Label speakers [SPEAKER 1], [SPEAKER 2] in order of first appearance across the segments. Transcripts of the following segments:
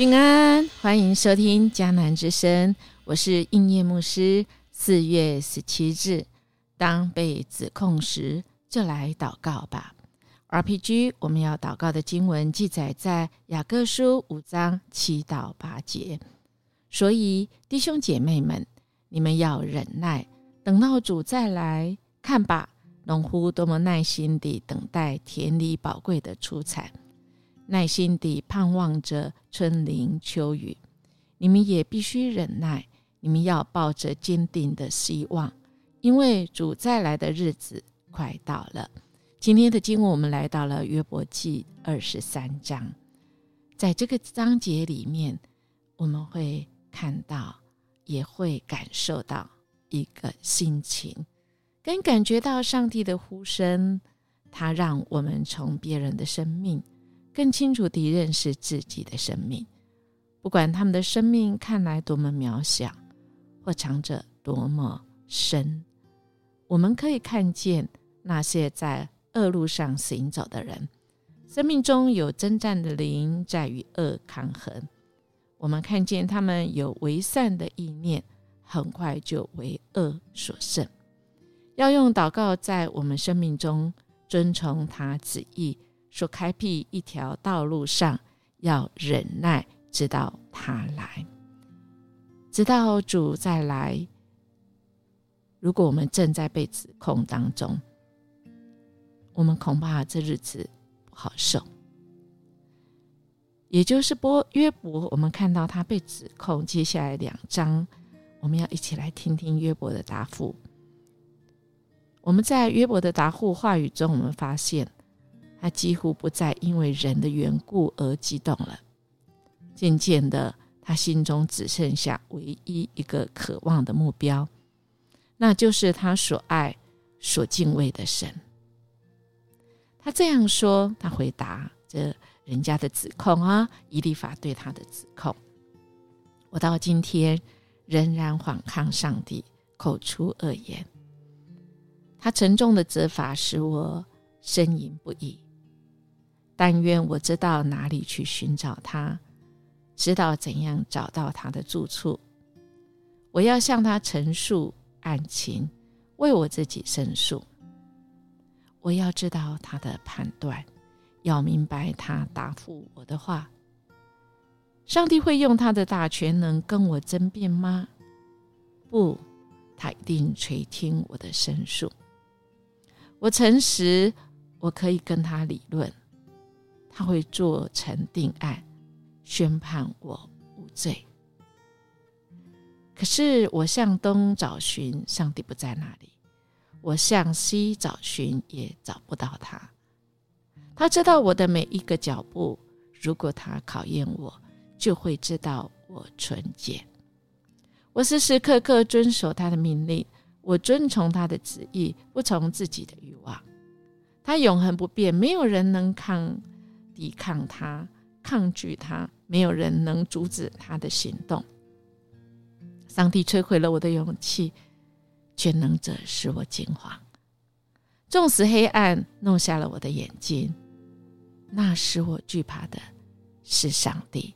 [SPEAKER 1] 平安，欢迎收听迦南之声，我是应业牧师。四月十七日，当被指控时，就来祷告吧。RPG，我们要祷告的经文记载在雅各书五章七到八节。所以，弟兄姐妹们，你们要忍耐，等到主再来看吧。农夫多么耐心地等待田里宝贵的出产，耐心地盼望着春霖秋雨。你们也必须忍耐，你们要抱着坚定的希望，因为主再来的日子快到了。今天的经文，我们来到了约伯记二十三章，在这个章节里面，我们会看到，也会感受到一个心情。跟感觉到上帝的呼声，他让我们从别人的生命更清楚地认识自己的生命。不管他们的生命看来多么渺小，或藏着多么深，我们可以看见那些在恶路上行走的人，生命中有征战的灵在与恶抗衡。我们看见他们有为善的意念，很快就为恶所胜。要用祷告在我们生命中遵从他旨意，所开辟一条道路上，要忍耐，直到他来，直到主再来。如果我们正在被指控当中，我们恐怕这日子不好受。也就是波约伯，我们看到他被指控，接下来两章，我们要一起来听听约伯的答复。我们在约伯的答复话语中，我们发现他几乎不再因为人的缘故而激动了。渐渐的，他心中只剩下唯一一个渴望的目标，那就是他所爱、所敬畏的神。他这样说，他回答这人家的指控啊，以利法对他的指控。我到今天仍然反抗上帝，口出恶言。他沉重的责罚使我呻吟不已。但愿我知道哪里去寻找他，知道怎样找到他的住处。我要向他陈述案情，为我自己申诉。我要知道他的判断，要明白他答复我的话。上帝会用他的大权能跟我争辩吗？不，他一定垂听我的申诉。我诚实，我可以跟他理论，他会做成定案，宣判我无罪。可是我向东找寻，上帝不在那里；我向西找寻，也找不到他。他知道我的每一个脚步，如果他考验我，就会知道我纯洁。我时时刻刻遵守他的命令。我遵从他的旨意，不从自己的欲望。他永恒不变，没有人能抗抵抗他，抗拒他，没有人能阻止他的行动。上帝摧毁了我的勇气，全能者使我惊慌。纵使黑暗弄瞎了我的眼睛，那使我惧怕的是上帝，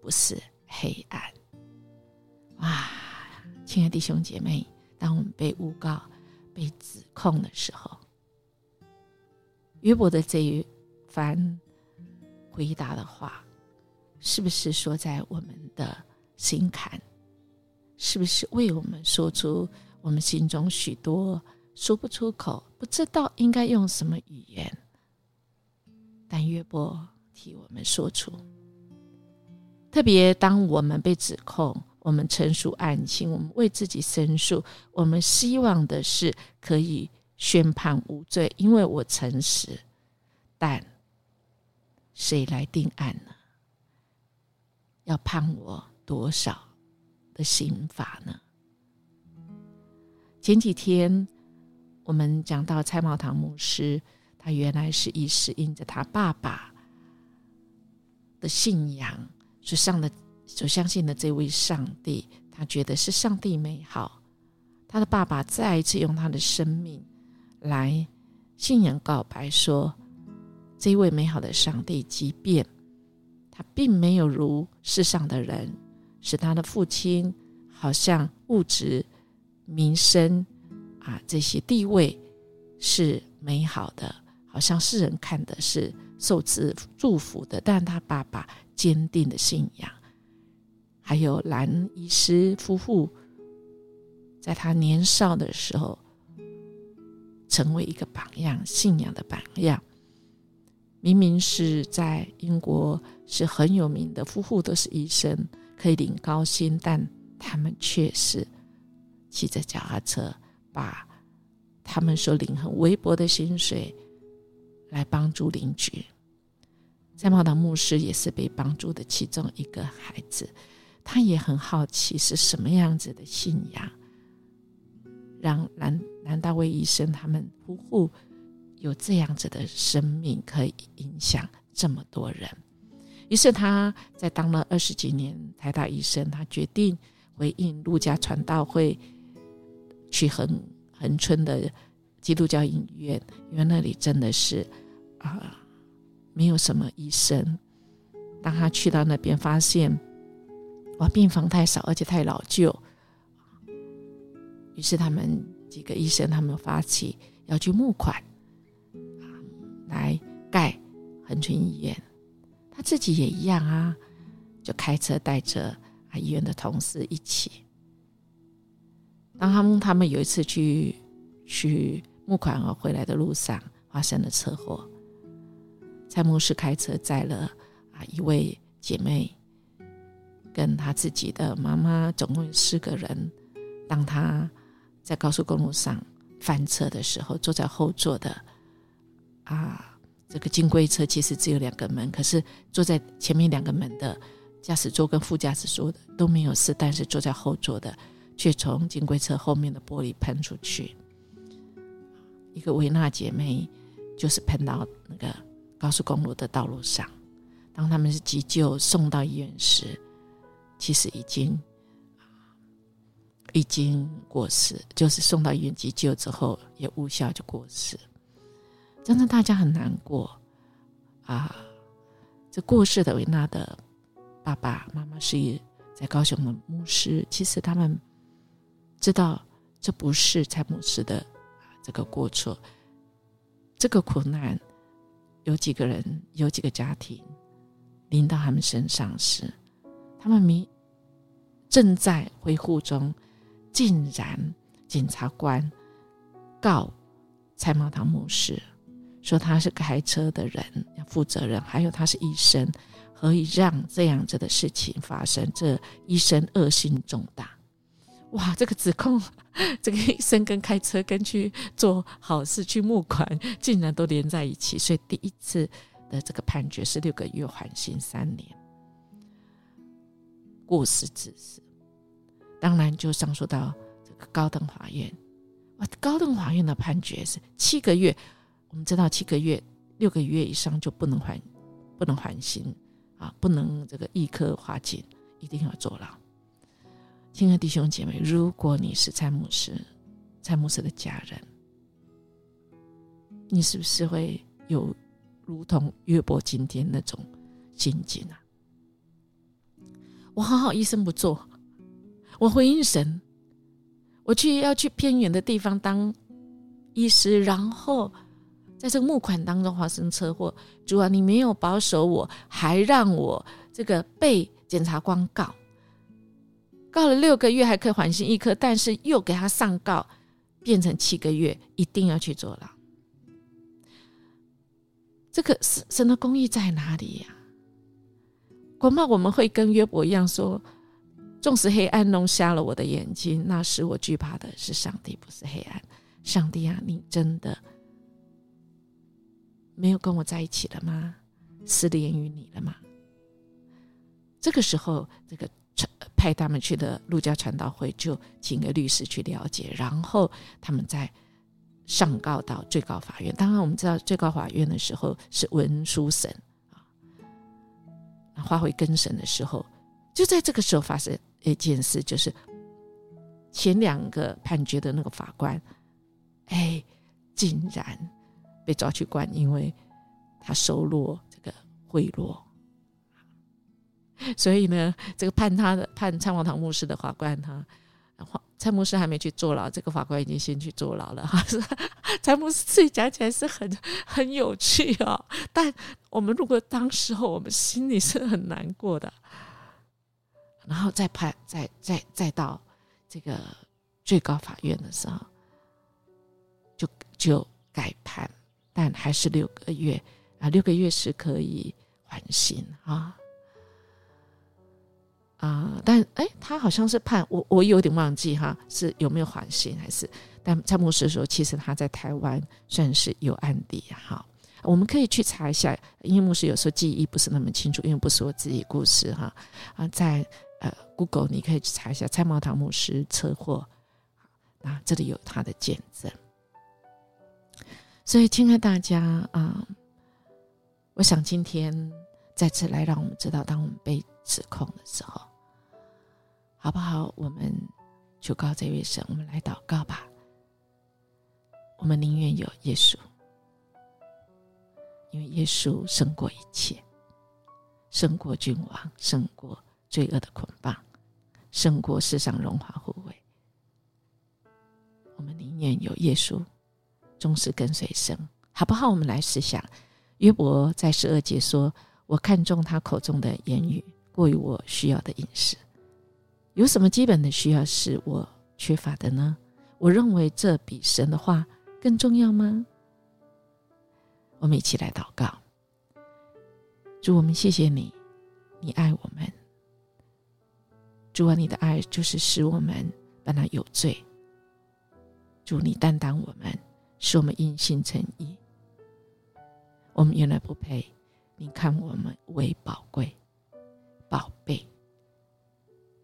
[SPEAKER 1] 不是黑暗。哇，亲爱的弟兄姐妹！当我们被诬告、被指控的时候，约伯的这一番回答的话，是不是说在我们的心坎？是不是为我们说出我们心中许多说不出口、不知道应该用什么语言？但约伯替我们说出，特别当我们被指控。我们陈述案情，我们为自己申诉，我们希望的是可以宣判无罪，因为我诚实。但谁来定案呢？要判我多少的刑罚呢？前几天我们讲到蔡茂堂牧师，他原来是一时因着他爸爸的信仰所上的。所相信的这位上帝，他觉得是上帝美好。他的爸爸再一次用他的生命来信仰告白，说：这位美好的上帝，即便他并没有如世上的人，使他的父亲好像物质、民生啊这些地位是美好的，好像世人看的是受赐祝福的。但他爸爸坚定的信仰，还有兰医师夫妇，在他年少的时候。成为一个榜样，信仰的榜样。明明是在英国是很有名的夫妇，都是医生，可以领高薪，但他们却是骑着脚踏车，把他们所领很微薄的薪水来帮助邻居。在茂堂牧师也是被帮助的其中一个孩子，他也很好奇是什么样子的信仰。让南南大卫医生他们夫妇有这样子的生命，可以影响这么多人。于是他在当了二十几年台大医生，他决定回应陆家传道会去横横村的基督教医院，因为那里真的是啊没有什么医生。当他去到那边，发现哇病房太少，而且太老旧。于是他们几个医生，他们发起要去募款，来盖恒春医院。他自己也一样啊，就开车带着啊医院的同事一起。当他们他们有一次去去募款而回来的路上，发生了车祸。蔡牧师开车载了啊一位姐妹，跟他自己的妈妈，总共有四个人。当他在高速公路上翻车的时候，坐在后座的啊，这个金龟车其实只有两个门，可是坐在前面两个门的驾驶座跟副驾驶座的都没有事，但是坐在后座的却从金龟车后面的玻璃喷出去。一个维纳姐妹就是喷到那个高速公路的道路上，当他们是急救送到医院时，其实已经。已经过世，就是送到医院急救之后也无效就过世，真的大家很难过啊！这过世的维纳的爸爸妈妈是一在高雄的牧师，其实他们知道这不是蔡牧师的这个过错，这个苦难有几个人有几个家庭临到他们身上时，他们迷正在恢复中。竟然，检察官告蔡茂堂牧师，说他是开车的人要负责任，还有他是医生，何以让这样子的事情发生？这医生恶性重大，哇！这个指控，这个医生跟开车跟去做好事去募款，竟然都连在一起，所以第一次的这个判决是六个月缓刑三年，过失致死。当然，就上诉到这个高等法院。哇，高等法院的判决是七个月。我们知道，七个月、六个月以上就不能缓，不能缓刑啊，不能这个一科化警，一定要坐牢。亲爱的弟兄姐妹，如果你是蔡牧师、蔡牧师的家人，你是不是会有如同约伯今天那种心境啊？我好好，医生不做。我回应神，我去要去偏远的地方当医师，然后在这个募款当中发生车祸。主啊，你没有保守我，还让我这个被检察官告，告了六个月还可以缓刑一颗，但是又给他上告，变成七个月，一定要去坐牢。这个神神的公义在哪里呀？恐怕我们会跟约伯一样说。纵使黑暗弄瞎了我的眼睛，那使我惧怕的是上帝，不是黑暗。上帝啊，你真的没有跟我在一起了吗？失联于你了吗？这个时候，这个派他们去的陆家传道会就请个律师去了解，然后他们再上告到最高法院。当然，我们知道最高法院的时候是文书审啊，发回更审的时候，就在这个时候发生。一件事就是前两个判决的那个法官，哎，竟然被抓去关，因为他收入这个贿赂。所以呢，这个判他的判蔡王堂牧师的法官，他蔡牧师还没去坐牢，这个法官已经先去坐牢了。哈，是蔡牧师自己讲起来是很很有趣哦，但我们如果当时候我们心里是很难过的，然后再判，再再再到这个最高法院的时候，就就改判，但还是六个月啊，六个月是可以缓刑啊。啊，但哎，他好像是判我，我有点忘记哈，是有没有缓刑还是？但蔡牧师说，其实他在台湾算是有案底哈。我们可以去查一下，因为牧师有时候记忆不是那么清楚，因为不是我自己故事哈。啊，在呃，Google 你可以去查一下蔡茂堂牧师车祸，啊，这里有他的见证。所以，亲爱大家啊，我想今天再次来让我们知道，当我们被指控的时候。好不好？我们求告这位神，我们来祷告吧。我们宁愿有耶稣，因为耶稣胜过一切，胜过君王，胜过罪恶的捆绑，胜过世上荣华富贵。我们宁愿有耶稣，终是跟随神，好不好？我们来思想，约伯在十二节说：“我看中他口中的言语，过于我需要的饮食。”有什么基本的需要是我缺乏的呢？我认为这比神的话更重要吗？我们一起来祷告。主，我们谢谢你，你爱我们。主啊，你的爱就是使我们本来有罪。主，你担当我们，使我们因信称义。我们原来不配，你看我们为宝贵、宝贝。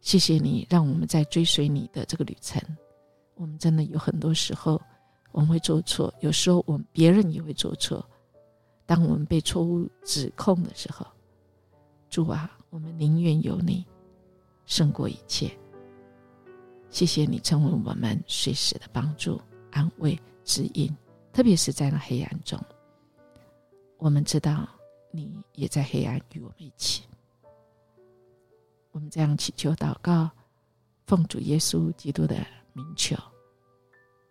[SPEAKER 1] 谢谢你，让我们在追随你的这个旅程。我们真的有很多时候我们会做错，有时候我们别人也会做错。当我们被错误指控的时候，主啊，我们宁愿有你胜过一切。谢谢你成为我们随时的帮助、安慰、指引，特别是在那黑暗中，我们知道你也在黑暗与我们一起。我们这样祈求祷告，奉主耶稣基督的名求，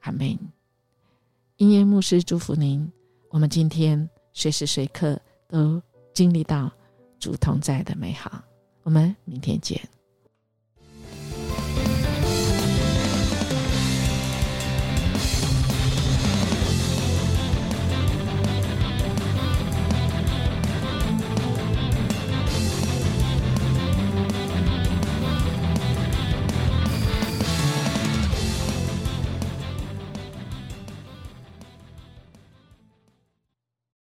[SPEAKER 1] 阿门。音乐牧师祝福您，我们今天随时随刻都经历到主同在的美好。我们明天见。